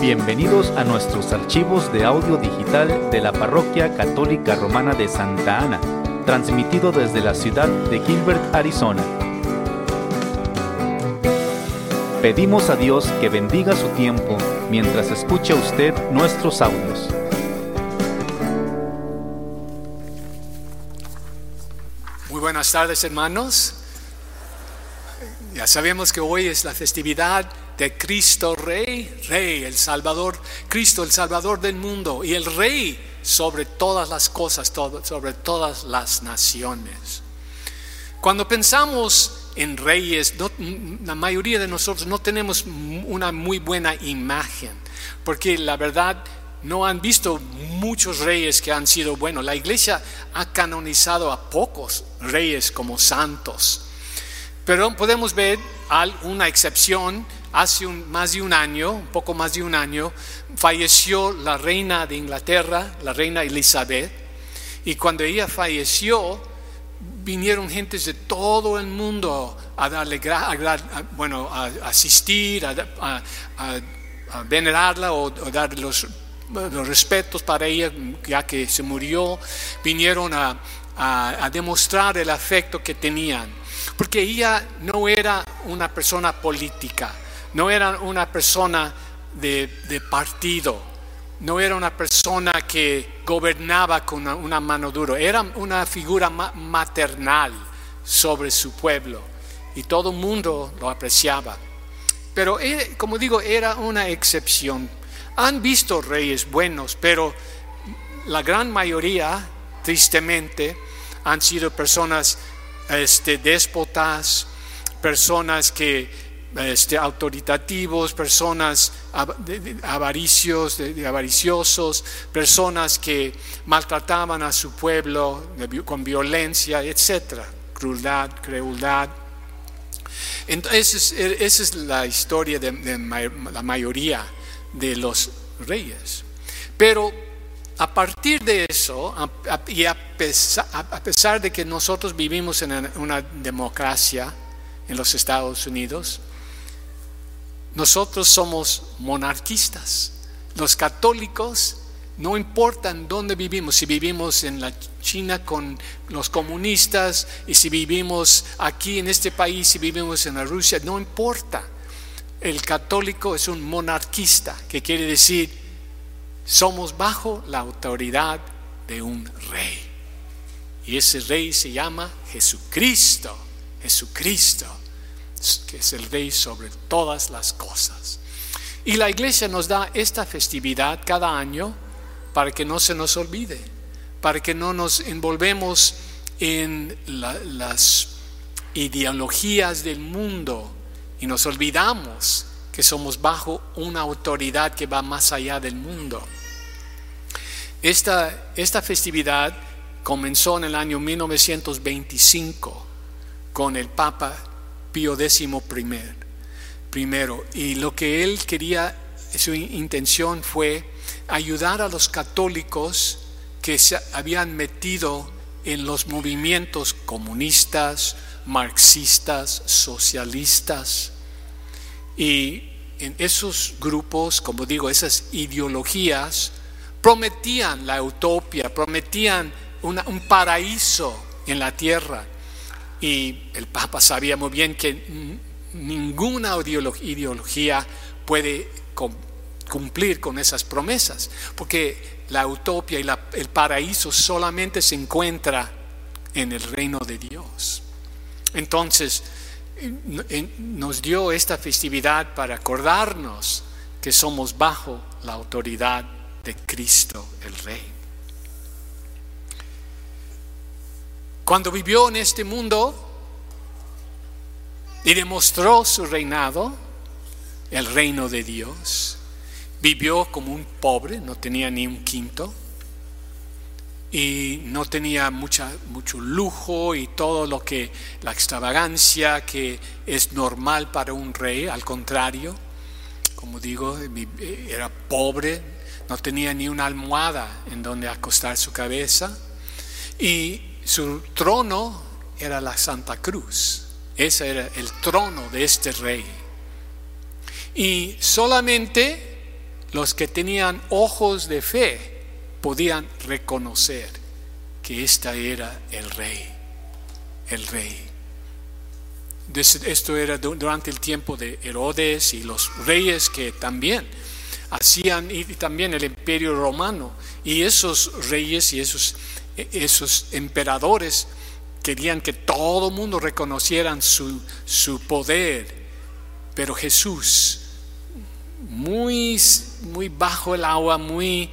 Bienvenidos a nuestros archivos de audio digital de la Parroquia Católica Romana de Santa Ana, transmitido desde la ciudad de Gilbert, Arizona. Pedimos a Dios que bendiga su tiempo mientras escucha usted nuestros audios. Muy buenas tardes hermanos. Ya sabemos que hoy es la festividad de Cristo Rey, Rey, el Salvador, Cristo el Salvador del mundo y el Rey sobre todas las cosas, sobre todas las naciones. Cuando pensamos en reyes, la mayoría de nosotros no tenemos una muy buena imagen, porque la verdad no han visto muchos reyes que han sido buenos. La iglesia ha canonizado a pocos reyes como santos. Pero podemos ver una excepción hace más de un año, un poco más de un año, falleció la reina de Inglaterra, la reina Elizabeth, y cuando ella falleció, vinieron gentes de todo el mundo a darle, bueno, a asistir, a, venerarla o, dar los, los, respetos para ella, ya que se murió, vinieron a demostrar el afecto que tenían, porque ella no era una persona política no era una persona de, partido, no era una persona que gobernaba con una, mano dura, era una figura maternal sobre su pueblo y todo el mundo lo apreciaba. Pero eh, como digo, era una excepción. Han visto reyes buenos, pero la gran mayoría, tristemente, han sido personas este, déspotas, personas que este, autoritativos, personas avaricios, avariciosos, personas que maltrataban a su pueblo con violencia, etcétera, crueldad, crueldad. Entonces, esa es la historia de, la mayoría de los reyes. Pero a partir de eso, y a pesar de que nosotros vivimos en una democracia en los Estados Unidos, nosotros somos monarquistas. Los católicos no importan dónde vivimos, si vivimos en la China con los comunistas y si vivimos aquí en este país, si vivimos en la Rusia, no importa. El católico es un monarquista, que quiere decir somos bajo la autoridad de un rey. Y ese rey se llama Jesucristo, Jesucristo que es el rey sobre todas las cosas. Y la iglesia nos da esta festividad cada año para que no se nos olvide, para que no nos envolvemos en las ideologías del mundo y nos olvidamos que somos bajo una autoridad que va más allá del mundo. Esta, esta festividad comenzó en el año 1925 con el Papa Pío X primero. Y lo que él quería, su intención fue ayudar a los católicos que se habían metido en los movimientos comunistas, marxistas, socialistas. Y en esos grupos, como digo, esas ideologías, prometían la utopía, prometían un paraíso en la tierra. Y el Papa sabía muy bien que ninguna ideología puede cumplir con esas promesas, porque la utopía y el paraíso solamente se encuentra en el reino de Dios. Entonces, nos dio esta festividad para acordarnos que somos bajo la autoridad de Cristo el Rey. Cuando vivió en este mundo y demostró su reinado, el reino de Dios, vivió como un pobre, no tenía ni un quinto y no tenía mucha, mucho lujo y todo lo que, la extravagancia que es normal para un rey, al contrario, como digo, era pobre, no tenía ni una almohada en donde acostar su cabeza. Y su trono era la Santa Cruz. Ese era el trono de este rey. Y solamente los que tenían ojos de fe podían reconocer que este era el rey, el rey. Esto era durante el tiempo de Herodes y los reyes que también hacían, y también el imperio romano. Y esos reyes y esos, esos emperadores querían que todo el mundo reconocieran su, su poder. Pero Jesús, muy, muy bajo el agua, muy,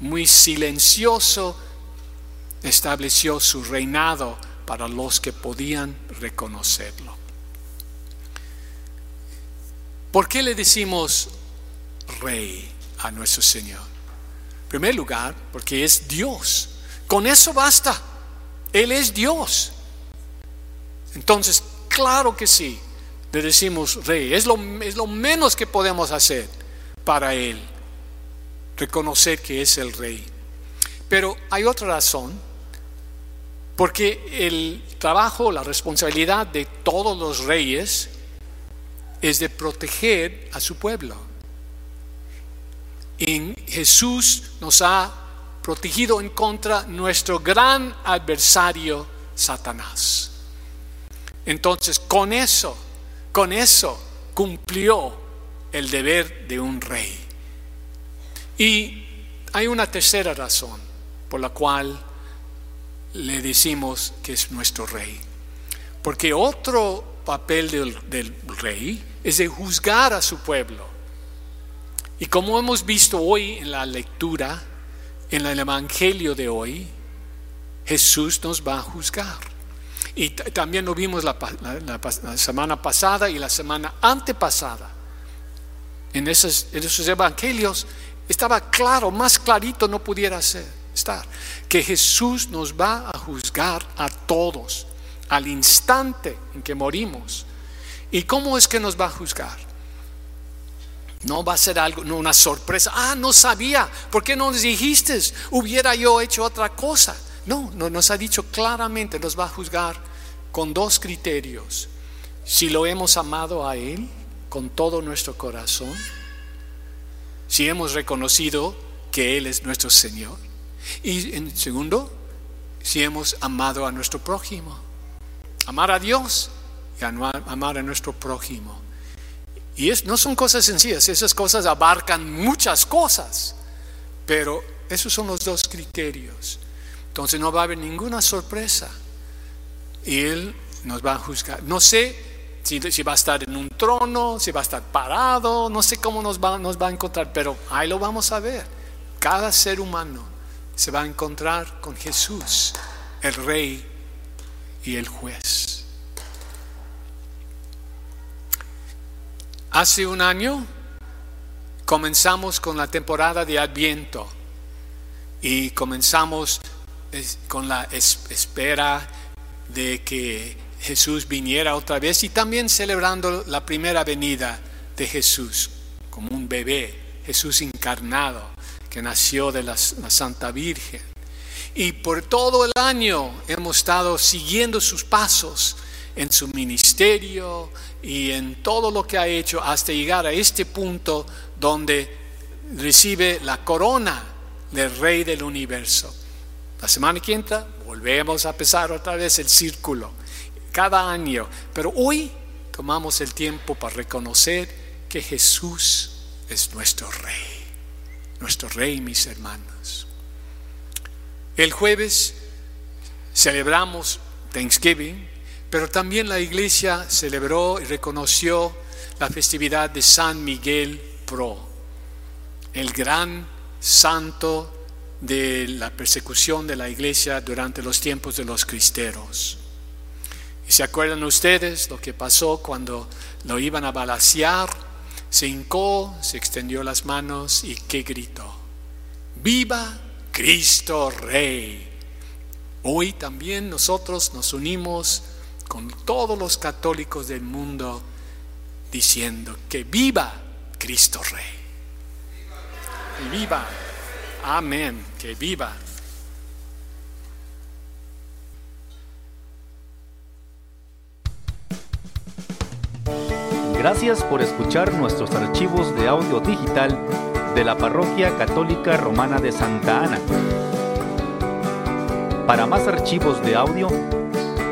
muy silencioso, estableció su reinado para los que podían reconocerlo. ¿Por qué le decimos rey a nuestro Señor? En primer lugar, porque es Dios. Con eso basta. Él es Dios. Entonces, claro que sí, le decimos rey. Es lo, menos que podemos hacer para Él. Reconocer que es el rey. Pero hay otra razón. Porque el trabajo, la responsabilidad de todos los reyes es de proteger a su pueblo. Y Jesús nos ha protegido en contra nuestro gran adversario, Satanás. Entonces, con eso, con eso cumplió el deber de un rey. Y hay una tercera razón por la cual le decimos que es nuestro rey. Porque otro papel del, del rey es de juzgar a su pueblo. Y como hemos visto hoy en la lectura, en el Evangelio de hoy, Jesús nos va a juzgar. Y también lo vimos la, semana pasada y la semana antepasada. En esos, en esos evangelios estaba claro, más clarito no pudiera ser, estar, que Jesús nos va a juzgar a todos al instante en que morimos. ¿Y cómo es que nos va a juzgar? No va a ser algo, no una sorpresa. Ah, no sabía. ¿Por qué no nos dijiste? Hubiera yo hecho otra cosa. No, no nos ha dicho claramente, nos va a juzgar con dos criterios. Si lo hemos amado a Él con todo nuestro corazón, si hemos reconocido que Él es nuestro Señor. Y en segundo, si hemos amado a nuestro prójimo. Amar a Dios amar a nuestro prójimo. Y no son cosas sencillas, esas cosas abarcan muchas cosas, pero esos son los dos criterios. Entonces no va a haber ninguna sorpresa. Y Él nos va a juzgar. No sé si, si, va a estar en un trono, si va a estar parado, no sé cómo nos va, nos va a encontrar, pero ahí lo vamos a ver. Cada ser humano se va a encontrar con Jesús, el Rey y el Juez. Hace un año comenzamos con la temporada de Adviento y comenzamos con la espera de que Jesús viniera otra vez y también celebrando la primera venida de Jesús como un bebé, Jesús encarnado que nació de la, la Santa Virgen. Y por todo el año hemos estado siguiendo sus pasos en su ministerio y en todo lo que ha hecho hasta llegar a este punto donde recibe la corona del Rey del universo. La semana que entra volvemos a empezar otra vez el círculo, cada año. Pero hoy tomamos el tiempo para reconocer que Jesús es nuestro Rey, nuestro Rey, mis hermanos. El jueves celebramos Thanksgiving, pero también la iglesia celebró y reconoció la festividad de San Miguel Pro, el gran santo de la persecución de la iglesia durante los tiempos de los cristeros. ¿Y se acuerdan ustedes lo que pasó cuando lo iban a balasear? Se hincó, se extendió las manos y qué gritó. Viva Cristo Rey. Hoy también nosotros nos unimos con todos los católicos del mundo diciendo que viva Cristo Rey. Y viva. Amén. Que viva. Gracias por escuchar nuestros archivos de audio digital de la Parroquia Católica Romana de Santa Ana. Para más archivos de audio,